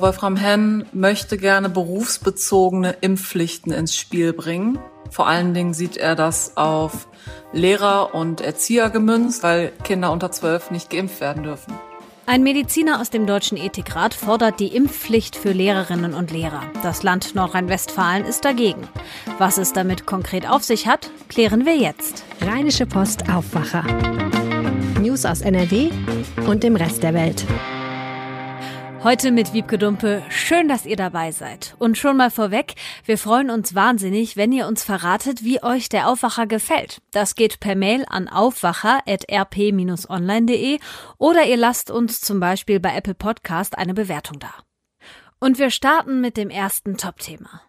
Wolfram Henn möchte gerne berufsbezogene Impfpflichten ins Spiel bringen. Vor allen Dingen sieht er das auf Lehrer und Erzieher gemünzt, weil Kinder unter zwölf nicht geimpft werden dürfen. Ein Mediziner aus dem Deutschen Ethikrat fordert die Impfpflicht für Lehrerinnen und Lehrer. Das Land Nordrhein-Westfalen ist dagegen. Was es damit konkret auf sich hat, klären wir jetzt. Rheinische Post Aufwacher. News aus NRW und dem Rest der Welt. Heute mit Wiebke Dumpe. Schön, dass ihr dabei seid. Und schon mal vorweg, wir freuen uns wahnsinnig, wenn ihr uns verratet, wie euch der Aufwacher gefällt. Das geht per Mail an aufwacher.rp-online.de oder ihr lasst uns zum Beispiel bei Apple Podcast eine Bewertung da. Und wir starten mit dem ersten Top-Thema.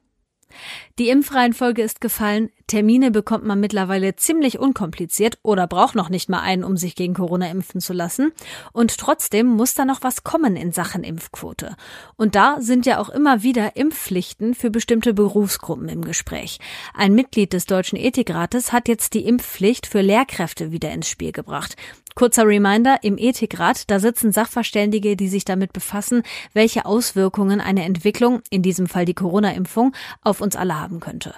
Die Impfreihenfolge ist gefallen. Termine bekommt man mittlerweile ziemlich unkompliziert oder braucht noch nicht mal einen, um sich gegen Corona impfen zu lassen. Und trotzdem muss da noch was kommen in Sachen Impfquote. Und da sind ja auch immer wieder Impfpflichten für bestimmte Berufsgruppen im Gespräch. Ein Mitglied des Deutschen Ethikrates hat jetzt die Impfpflicht für Lehrkräfte wieder ins Spiel gebracht. Kurzer Reminder, im Ethikrat, da sitzen Sachverständige, die sich damit befassen, welche Auswirkungen eine Entwicklung, in diesem Fall die Corona-Impfung, auf uns alle haben könnte.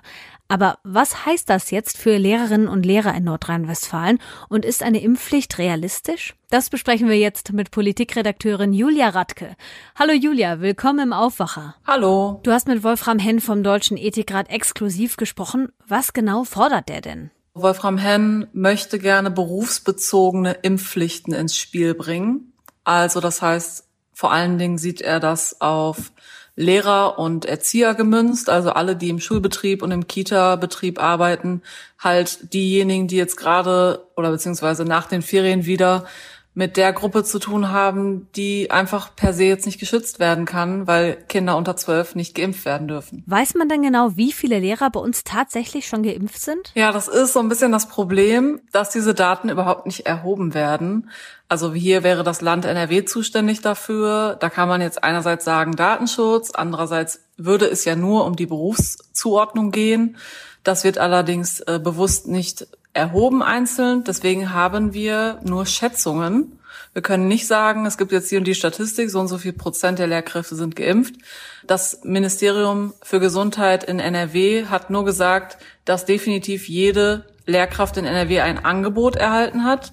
Aber was heißt das jetzt für Lehrerinnen und Lehrer in Nordrhein-Westfalen und ist eine Impfpflicht realistisch? Das besprechen wir jetzt mit Politikredakteurin Julia Radke. Hallo Julia, willkommen im Aufwacher. Hallo. Du hast mit Wolfram Henn vom Deutschen Ethikrat exklusiv gesprochen. Was genau fordert der denn? Wolfram Henn möchte gerne berufsbezogene Impfpflichten ins Spiel bringen. Also das heißt, vor allen Dingen sieht er das auf Lehrer und Erzieher gemünzt, also alle, die im Schulbetrieb und im Kita-Betrieb arbeiten, halt diejenigen, die jetzt gerade oder beziehungsweise nach den Ferien wieder mit der Gruppe zu tun haben, die einfach per se jetzt nicht geschützt werden kann, weil Kinder unter zwölf nicht geimpft werden dürfen. Weiß man denn genau, wie viele Lehrer bei uns tatsächlich schon geimpft sind? Ja, das ist so ein bisschen das Problem, dass diese Daten überhaupt nicht erhoben werden. Also hier wäre das Land NRW zuständig dafür. Da kann man jetzt einerseits sagen Datenschutz, andererseits würde es ja nur um die Berufszuordnung gehen. Das wird allerdings äh, bewusst nicht erhoben einzeln. Deswegen haben wir nur Schätzungen. Wir können nicht sagen, es gibt jetzt hier und die Statistik, so und so viel Prozent der Lehrkräfte sind geimpft. Das Ministerium für Gesundheit in NRW hat nur gesagt, dass definitiv jede Lehrkraft in NRW ein Angebot erhalten hat.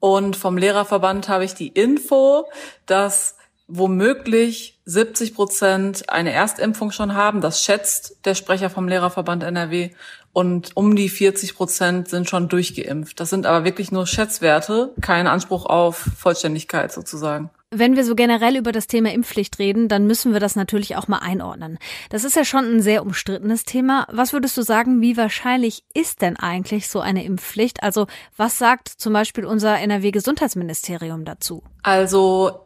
Und vom Lehrerverband habe ich die Info, dass womöglich 70 Prozent eine Erstimpfung schon haben. Das schätzt der Sprecher vom Lehrerverband NRW und um die 40 Prozent sind schon durchgeimpft. Das sind aber wirklich nur Schätzwerte, kein Anspruch auf Vollständigkeit sozusagen. Wenn wir so generell über das Thema Impfpflicht reden, dann müssen wir das natürlich auch mal einordnen. Das ist ja schon ein sehr umstrittenes Thema. Was würdest du sagen, wie wahrscheinlich ist denn eigentlich so eine Impfpflicht? Also was sagt zum Beispiel unser NRW-Gesundheitsministerium dazu? Also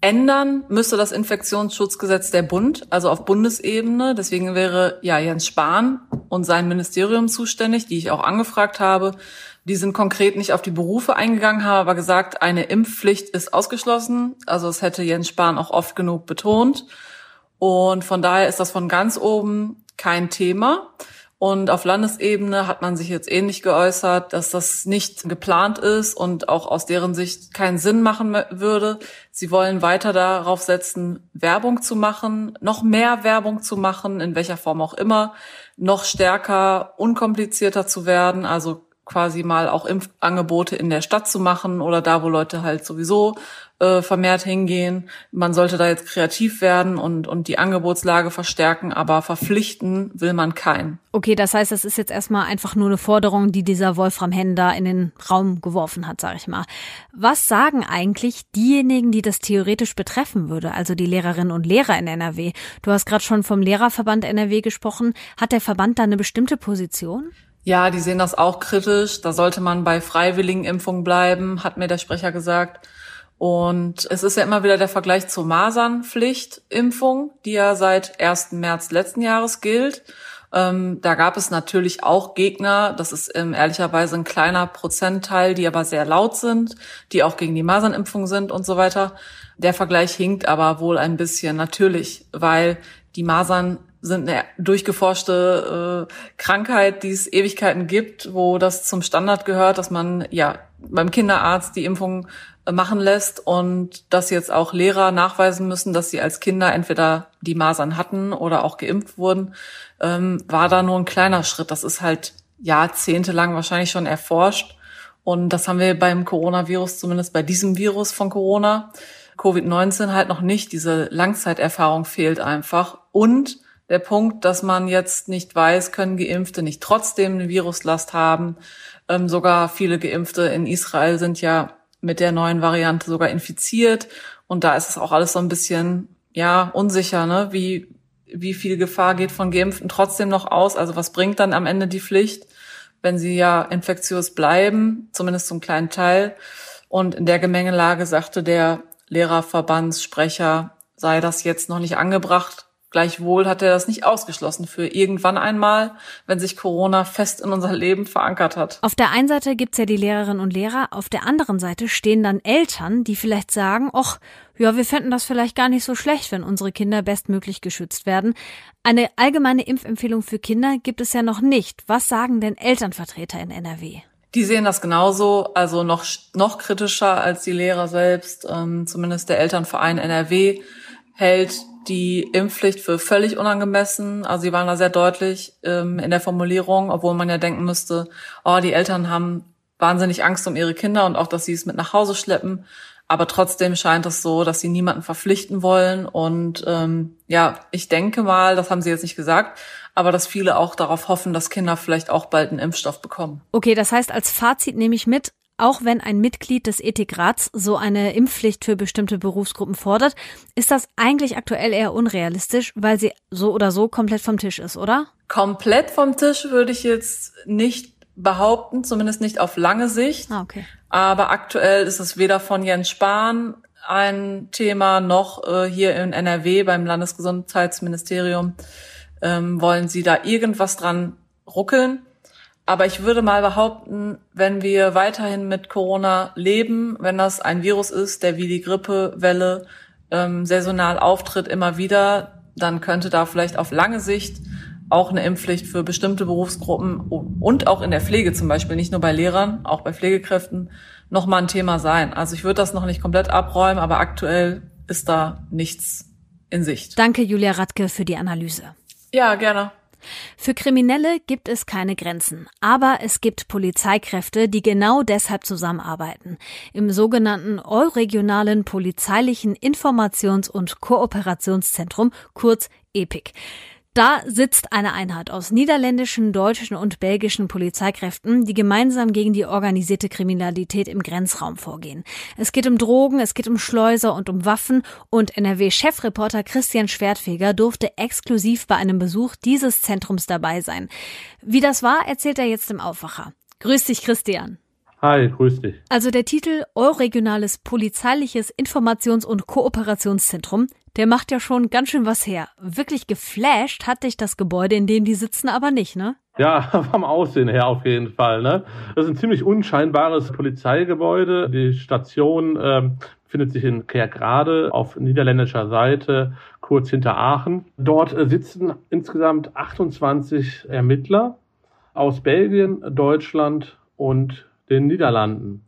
Ändern müsste das Infektionsschutzgesetz der Bund, also auf Bundesebene. Deswegen wäre ja Jens Spahn und sein Ministerium zuständig, die ich auch angefragt habe. Die sind konkret nicht auf die Berufe eingegangen, haben aber gesagt, eine Impfpflicht ist ausgeschlossen. Also es hätte Jens Spahn auch oft genug betont. Und von daher ist das von ganz oben kein Thema. Und auf Landesebene hat man sich jetzt ähnlich geäußert, dass das nicht geplant ist und auch aus deren Sicht keinen Sinn machen würde. Sie wollen weiter darauf setzen, Werbung zu machen, noch mehr Werbung zu machen, in welcher Form auch immer, noch stärker, unkomplizierter zu werden, also quasi mal auch Impfangebote in der Stadt zu machen oder da, wo Leute halt sowieso äh, vermehrt hingehen. Man sollte da jetzt kreativ werden und, und die Angebotslage verstärken, aber verpflichten will man keinen. Okay, das heißt, das ist jetzt erstmal einfach nur eine Forderung, die dieser Wolfram Henn da in den Raum geworfen hat, sag ich mal. Was sagen eigentlich diejenigen, die das theoretisch betreffen würde, also die Lehrerinnen und Lehrer in NRW? Du hast gerade schon vom Lehrerverband NRW gesprochen. Hat der Verband da eine bestimmte Position? Ja, die sehen das auch kritisch. Da sollte man bei freiwilligen Impfungen bleiben, hat mir der Sprecher gesagt. Und es ist ja immer wieder der Vergleich zur Masernpflichtimpfung, die ja seit 1. März letzten Jahres gilt. Ähm, da gab es natürlich auch Gegner, das ist ähm, ehrlicherweise ein kleiner Prozentteil, die aber sehr laut sind, die auch gegen die Masernimpfung sind und so weiter. Der Vergleich hinkt aber wohl ein bisschen natürlich, weil die Masern sind eine durchgeforschte äh, Krankheit, die es Ewigkeiten gibt, wo das zum Standard gehört, dass man ja beim Kinderarzt die Impfung äh, machen lässt und dass jetzt auch Lehrer nachweisen müssen, dass sie als Kinder entweder die Masern hatten oder auch geimpft wurden, ähm, war da nur ein kleiner Schritt. Das ist halt jahrzehntelang wahrscheinlich schon erforscht. Und das haben wir beim Coronavirus, zumindest bei diesem Virus von Corona, Covid-19 halt noch nicht. Diese Langzeiterfahrung fehlt einfach. Und der Punkt, dass man jetzt nicht weiß, können Geimpfte nicht trotzdem eine Viruslast haben. Ähm, sogar viele Geimpfte in Israel sind ja mit der neuen Variante sogar infiziert. Und da ist es auch alles so ein bisschen, ja, unsicher, ne? Wie, wie viel Gefahr geht von Geimpften trotzdem noch aus? Also was bringt dann am Ende die Pflicht, wenn sie ja infektiös bleiben, zumindest zum kleinen Teil? Und in der Gemengelage sagte der Lehrerverbandssprecher, sei das jetzt noch nicht angebracht, Gleichwohl hat er das nicht ausgeschlossen für irgendwann einmal, wenn sich Corona fest in unser Leben verankert hat. Auf der einen Seite gibt's ja die Lehrerinnen und Lehrer, auf der anderen Seite stehen dann Eltern, die vielleicht sagen, ach, ja, wir fänden das vielleicht gar nicht so schlecht, wenn unsere Kinder bestmöglich geschützt werden. Eine allgemeine Impfempfehlung für Kinder gibt es ja noch nicht. Was sagen denn Elternvertreter in NRW? Die sehen das genauso, also noch, noch kritischer als die Lehrer selbst. Ähm, zumindest der Elternverein NRW hält die Impfpflicht für völlig unangemessen. Also sie waren da sehr deutlich ähm, in der Formulierung, obwohl man ja denken müsste, oh, die Eltern haben wahnsinnig Angst um ihre Kinder und auch, dass sie es mit nach Hause schleppen. Aber trotzdem scheint es so, dass sie niemanden verpflichten wollen. Und ähm, ja, ich denke mal, das haben sie jetzt nicht gesagt, aber dass viele auch darauf hoffen, dass Kinder vielleicht auch bald einen Impfstoff bekommen. Okay, das heißt, als Fazit nehme ich mit, auch wenn ein Mitglied des Ethikrats so eine Impfpflicht für bestimmte Berufsgruppen fordert, ist das eigentlich aktuell eher unrealistisch, weil sie so oder so komplett vom Tisch ist, oder? Komplett vom Tisch würde ich jetzt nicht behaupten, zumindest nicht auf lange Sicht. Ah, okay. Aber aktuell ist es weder von Jens Spahn ein Thema noch äh, hier in NRW beim Landesgesundheitsministerium ähm, wollen sie da irgendwas dran ruckeln. Aber ich würde mal behaupten, wenn wir weiterhin mit Corona leben, wenn das ein Virus ist, der wie die Grippewelle ähm, saisonal auftritt, immer wieder, dann könnte da vielleicht auf lange Sicht auch eine Impfpflicht für bestimmte Berufsgruppen und auch in der Pflege zum Beispiel, nicht nur bei Lehrern, auch bei Pflegekräften, nochmal ein Thema sein. Also ich würde das noch nicht komplett abräumen, aber aktuell ist da nichts in Sicht. Danke, Julia Radke, für die Analyse. Ja, gerne. Für Kriminelle gibt es keine Grenzen, aber es gibt Polizeikräfte, die genau deshalb zusammenarbeiten. Im sogenannten Euregionalen Polizeilichen Informations- und Kooperationszentrum, kurz EPIC. Da sitzt eine Einheit aus niederländischen, deutschen und belgischen Polizeikräften, die gemeinsam gegen die organisierte Kriminalität im Grenzraum vorgehen. Es geht um Drogen, es geht um Schleuser und um Waffen und NRW-Chefreporter Christian Schwertfeger durfte exklusiv bei einem Besuch dieses Zentrums dabei sein. Wie das war, erzählt er jetzt im Aufwacher. Grüß dich, Christian. Hi, grüß dich. Also der Titel Euregionales Polizeiliches Informations- und Kooperationszentrum, der macht ja schon ganz schön was her. Wirklich geflasht hat dich das Gebäude, in dem die sitzen, aber nicht, ne? Ja, vom Aussehen her auf jeden Fall. Ne? Das ist ein ziemlich unscheinbares Polizeigebäude. Die Station ähm, befindet sich in Kerkrade auf niederländischer Seite, kurz hinter Aachen. Dort äh, sitzen insgesamt 28 Ermittler aus Belgien, Deutschland und den Niederlanden.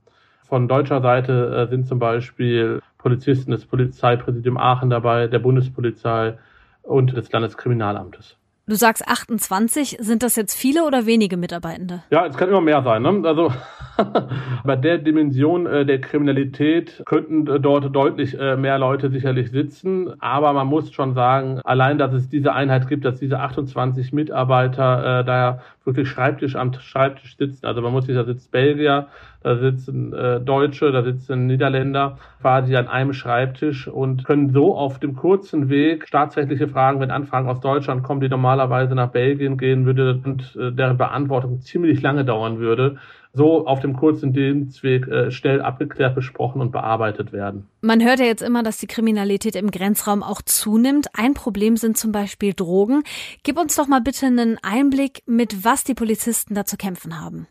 Von deutscher Seite äh, sind zum Beispiel Polizisten des Polizeipräsidium Aachen dabei, der Bundespolizei und des Landeskriminalamtes. Du sagst 28, sind das jetzt viele oder wenige Mitarbeitende? Ja, es kann immer mehr sein. Ne? Also bei der Dimension äh, der Kriminalität könnten äh, dort deutlich äh, mehr Leute sicherlich sitzen. Aber man muss schon sagen, allein, dass es diese Einheit gibt, dass diese 28 Mitarbeiter äh, da wirklich Schreibtisch am Schreibtisch sitzen. Also man muss sich, da sitzt Belgier, da sitzen äh, Deutsche, da sitzen Niederländer quasi an einem Schreibtisch und können so auf dem kurzen Weg staatsrechtliche Fragen, wenn Anfragen aus Deutschland kommen, die normalerweise nach Belgien gehen würde und äh, deren Beantwortung ziemlich lange dauern würde, so auf dem kurzen Dienstweg äh, schnell abgeklärt, besprochen und bearbeitet werden. Man hört ja jetzt immer, dass die Kriminalität im Grenzraum auch zunimmt. Ein Problem sind zum Beispiel Drogen. Gib uns doch mal bitte einen Einblick, mit was die Polizisten da zu kämpfen haben.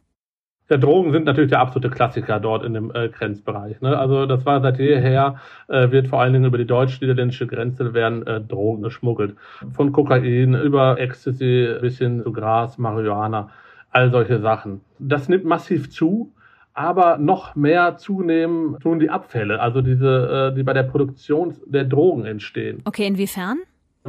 Ja, Drogen sind natürlich der absolute Klassiker dort in dem äh, Grenzbereich. Ne? Also das war seit jeher, äh, wird vor allen Dingen über die deutsch-niederländische Grenze werden äh, Drogen geschmuggelt. Von Kokain über Ecstasy bis hin zu Gras, Marihuana all solche Sachen. Das nimmt massiv zu. aber noch mehr zunehmen tun die Abfälle, also diese, äh, die bei der Produktion der Drogen entstehen. Okay, inwiefern?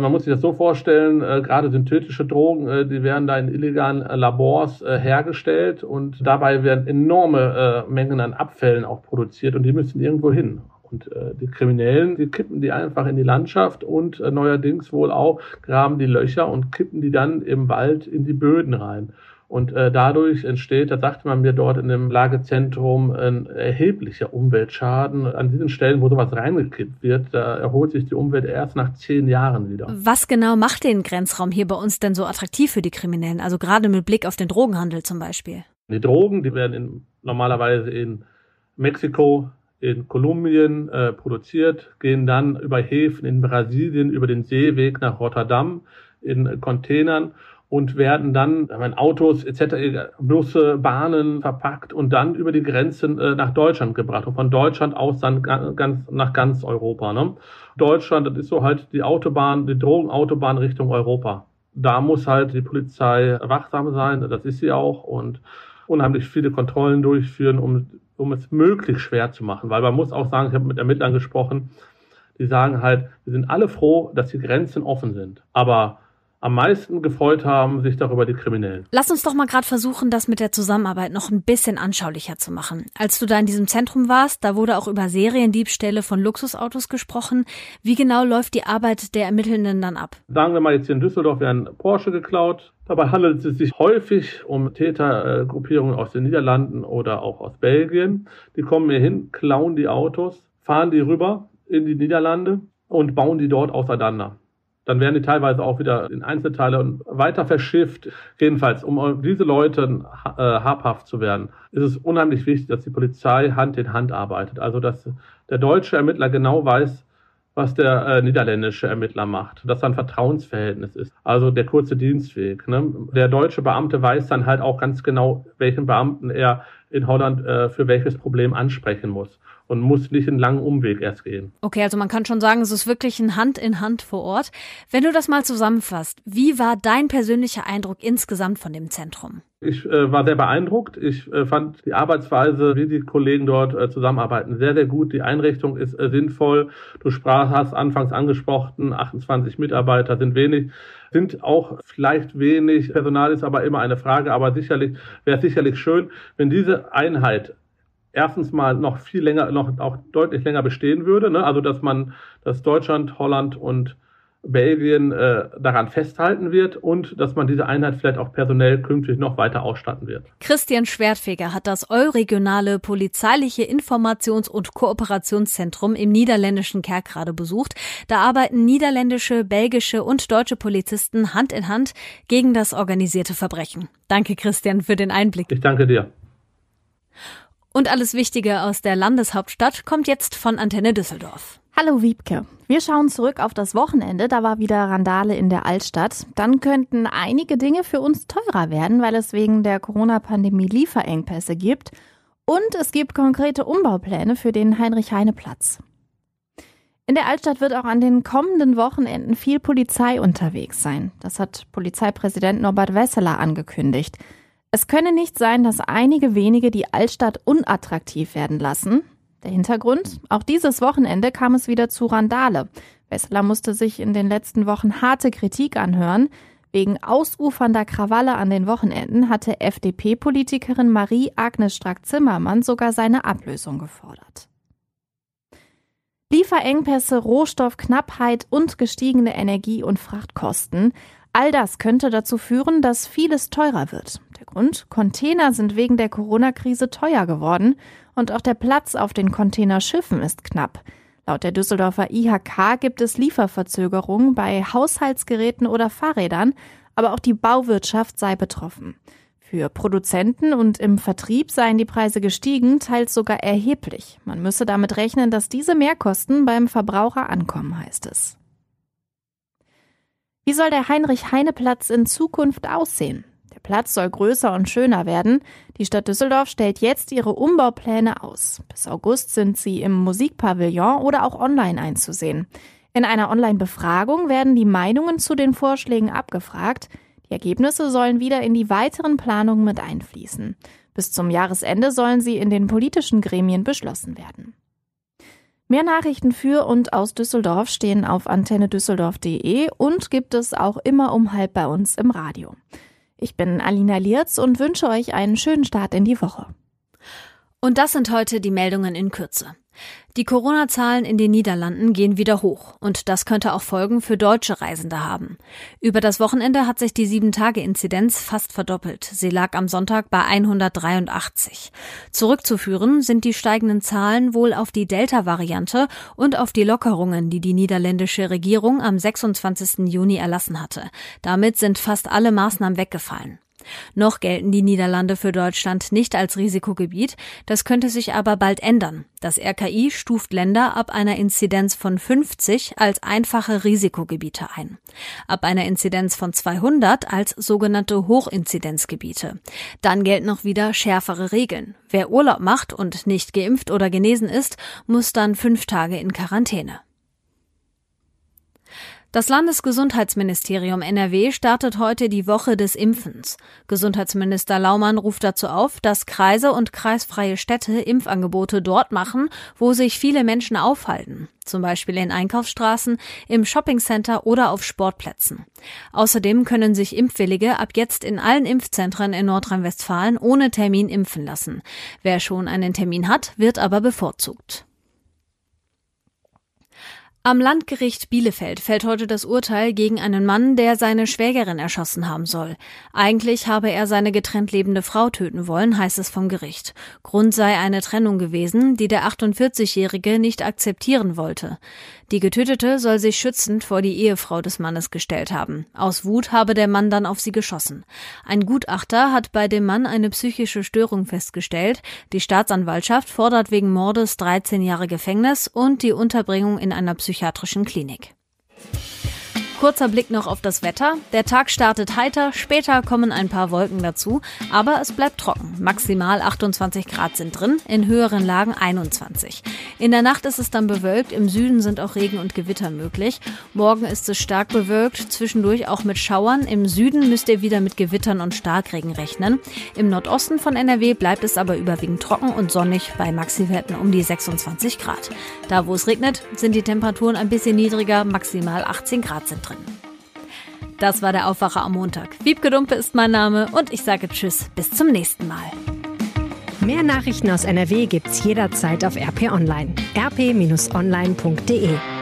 Man muss sich das so vorstellen, äh, gerade synthetische Drogen, äh, die werden da in illegalen äh, Labors äh, hergestellt und dabei werden enorme äh, Mengen an Abfällen auch produziert und die müssen irgendwo hin. Und äh, die Kriminellen, die kippen die einfach in die Landschaft und äh, neuerdings wohl auch graben die Löcher und kippen die dann im Wald in die Böden rein. Und äh, dadurch entsteht, da sagte man mir dort in dem Lagezentrum, ein erheblicher Umweltschaden. An diesen Stellen, wo sowas reingekippt wird, da erholt sich die Umwelt erst nach zehn Jahren wieder. Was genau macht den Grenzraum hier bei uns denn so attraktiv für die Kriminellen? Also gerade mit Blick auf den Drogenhandel zum Beispiel. Die Drogen, die werden in, normalerweise in Mexiko, in Kolumbien äh, produziert, gehen dann über Häfen in Brasilien über den Seeweg nach Rotterdam in Containern und werden dann in Autos etc., Busse, Bahnen verpackt und dann über die Grenzen äh, nach Deutschland gebracht und von Deutschland aus dann ganz nach ganz Europa. Ne? Deutschland, das ist so halt die Autobahn, die Drogenautobahn Richtung Europa. Da muss halt die Polizei wachsam sein, das ist sie auch und unheimlich viele Kontrollen durchführen, um, um es möglichst schwer zu machen. Weil man muss auch sagen, ich habe mit Ermittlern gesprochen, die sagen halt, wir sind alle froh, dass die Grenzen offen sind. Aber am meisten gefreut haben sich darüber die Kriminellen. Lass uns doch mal gerade versuchen, das mit der Zusammenarbeit noch ein bisschen anschaulicher zu machen. Als du da in diesem Zentrum warst, da wurde auch über Seriendiebstähle von Luxusautos gesprochen. Wie genau läuft die Arbeit der Ermittelnden dann ab? Sagen wir mal jetzt hier in Düsseldorf werden Porsche geklaut. Dabei handelt es sich häufig um Tätergruppierungen aus den Niederlanden oder auch aus Belgien. Die kommen hier hin, klauen die Autos, fahren die rüber in die Niederlande und bauen die dort auseinander. Dann werden die teilweise auch wieder in Einzelteile weiter verschifft. Jedenfalls, um diese Leute äh, habhaft zu werden, ist es unheimlich wichtig, dass die Polizei Hand in Hand arbeitet. Also, dass der deutsche Ermittler genau weiß, was der äh, niederländische Ermittler macht, dass da ein Vertrauensverhältnis ist. Also der kurze Dienstweg. Ne? Der deutsche Beamte weiß dann halt auch ganz genau, welchen Beamten er in Holland äh, für welches Problem ansprechen muss und muss nicht einen langen Umweg erst gehen. Okay, also man kann schon sagen, es ist wirklich ein Hand in Hand vor Ort. Wenn du das mal zusammenfasst, wie war dein persönlicher Eindruck insgesamt von dem Zentrum? Ich äh, war sehr beeindruckt. Ich äh, fand die Arbeitsweise, wie die Kollegen dort äh, zusammenarbeiten, sehr, sehr gut. Die Einrichtung ist äh, sinnvoll. Du sprach, hast anfangs angesprochen, 28 Mitarbeiter sind wenig sind auch vielleicht wenig. Personal ist aber immer eine Frage, aber sicherlich wäre es sicherlich schön, wenn diese Einheit erstens mal noch viel länger, noch auch deutlich länger bestehen würde. Ne? Also dass man, dass Deutschland, Holland und Belgien äh, daran festhalten wird und dass man diese Einheit vielleicht auch personell künftig noch weiter ausstatten wird. Christian Schwertfeger hat das Euregionale Polizeiliche Informations- und Kooperationszentrum im niederländischen Kerkrade besucht. Da arbeiten niederländische, belgische und deutsche Polizisten Hand in Hand gegen das organisierte Verbrechen. Danke Christian für den Einblick. Ich danke dir. Und alles Wichtige aus der Landeshauptstadt kommt jetzt von Antenne Düsseldorf. Hallo Wiebke. Wir schauen zurück auf das Wochenende. Da war wieder Randale in der Altstadt. Dann könnten einige Dinge für uns teurer werden, weil es wegen der Corona-Pandemie Lieferengpässe gibt. Und es gibt konkrete Umbaupläne für den Heinrich-Heine-Platz. In der Altstadt wird auch an den kommenden Wochenenden viel Polizei unterwegs sein. Das hat Polizeipräsident Norbert Wesseler angekündigt. Es könne nicht sein, dass einige wenige die Altstadt unattraktiv werden lassen. Der Hintergrund? Auch dieses Wochenende kam es wieder zu Randale. Wessler musste sich in den letzten Wochen harte Kritik anhören. Wegen ausufernder Krawalle an den Wochenenden hatte FDP-Politikerin Marie-Agnes Strack-Zimmermann sogar seine Ablösung gefordert. Lieferengpässe, Rohstoffknappheit und gestiegene Energie- und Frachtkosten. All das könnte dazu führen, dass vieles teurer wird. Der Grund? Container sind wegen der Corona-Krise teuer geworden und auch der Platz auf den Containerschiffen ist knapp. Laut der Düsseldorfer IHK gibt es Lieferverzögerungen bei Haushaltsgeräten oder Fahrrädern, aber auch die Bauwirtschaft sei betroffen. Für Produzenten und im Vertrieb seien die Preise gestiegen, teils sogar erheblich. Man müsse damit rechnen, dass diese Mehrkosten beim Verbraucher ankommen, heißt es. Wie soll der Heinrich-Heine-Platz in Zukunft aussehen? Der Platz soll größer und schöner werden. Die Stadt Düsseldorf stellt jetzt ihre Umbaupläne aus. Bis August sind sie im Musikpavillon oder auch online einzusehen. In einer Online-Befragung werden die Meinungen zu den Vorschlägen abgefragt. Die Ergebnisse sollen wieder in die weiteren Planungen mit einfließen. Bis zum Jahresende sollen sie in den politischen Gremien beschlossen werden. Mehr Nachrichten für und aus Düsseldorf stehen auf antennedüsseldorf.de und gibt es auch immer um halb bei uns im Radio. Ich bin Alina Lierz und wünsche euch einen schönen Start in die Woche. Und das sind heute die Meldungen in Kürze. Die Corona-Zahlen in den Niederlanden gehen wieder hoch und das könnte auch Folgen für deutsche Reisende haben. Über das Wochenende hat sich die 7-Tage-Inzidenz fast verdoppelt. Sie lag am Sonntag bei 183. Zurückzuführen sind die steigenden Zahlen wohl auf die Delta-Variante und auf die Lockerungen, die die niederländische Regierung am 26. Juni erlassen hatte. Damit sind fast alle Maßnahmen weggefallen. Noch gelten die Niederlande für Deutschland nicht als Risikogebiet, das könnte sich aber bald ändern. Das RKI stuft Länder ab einer Inzidenz von 50 als einfache Risikogebiete ein, ab einer Inzidenz von 200 als sogenannte Hochinzidenzgebiete. Dann gelten noch wieder schärfere Regeln. Wer Urlaub macht und nicht geimpft oder genesen ist, muss dann fünf Tage in Quarantäne. Das Landesgesundheitsministerium NRW startet heute die Woche des Impfens. Gesundheitsminister Laumann ruft dazu auf, dass Kreise und kreisfreie Städte Impfangebote dort machen, wo sich viele Menschen aufhalten, zum Beispiel in Einkaufsstraßen, im Shoppingcenter oder auf Sportplätzen. Außerdem können sich Impfwillige ab jetzt in allen Impfzentren in Nordrhein-Westfalen ohne Termin impfen lassen. Wer schon einen Termin hat, wird aber bevorzugt. Am Landgericht Bielefeld fällt heute das Urteil gegen einen Mann, der seine Schwägerin erschossen haben soll. Eigentlich habe er seine getrennt lebende Frau töten wollen, heißt es vom Gericht. Grund sei eine Trennung gewesen, die der 48-Jährige nicht akzeptieren wollte. Die Getötete soll sich schützend vor die Ehefrau des Mannes gestellt haben. Aus Wut habe der Mann dann auf sie geschossen. Ein Gutachter hat bei dem Mann eine psychische Störung festgestellt. Die Staatsanwaltschaft fordert wegen Mordes 13 Jahre Gefängnis und die Unterbringung in einer psychiatrischen Klinik. Kurzer Blick noch auf das Wetter. Der Tag startet heiter, später kommen ein paar Wolken dazu, aber es bleibt trocken. Maximal 28 Grad sind drin, in höheren Lagen 21. In der Nacht ist es dann bewölkt, im Süden sind auch Regen und Gewitter möglich. Morgen ist es stark bewölkt, zwischendurch auch mit Schauern. Im Süden müsst ihr wieder mit Gewittern und Starkregen rechnen. Im Nordosten von NRW bleibt es aber überwiegend trocken und sonnig bei Maxiwerten um die 26 Grad. Da wo es regnet, sind die Temperaturen ein bisschen niedriger, maximal 18 Grad sind drin drin. Das war der Aufwacher am Montag. Wiebke Dumpe ist mein Name und ich sage Tschüss, bis zum nächsten Mal. Mehr Nachrichten aus NRW gibt's jederzeit auf RP Online. rp-online.de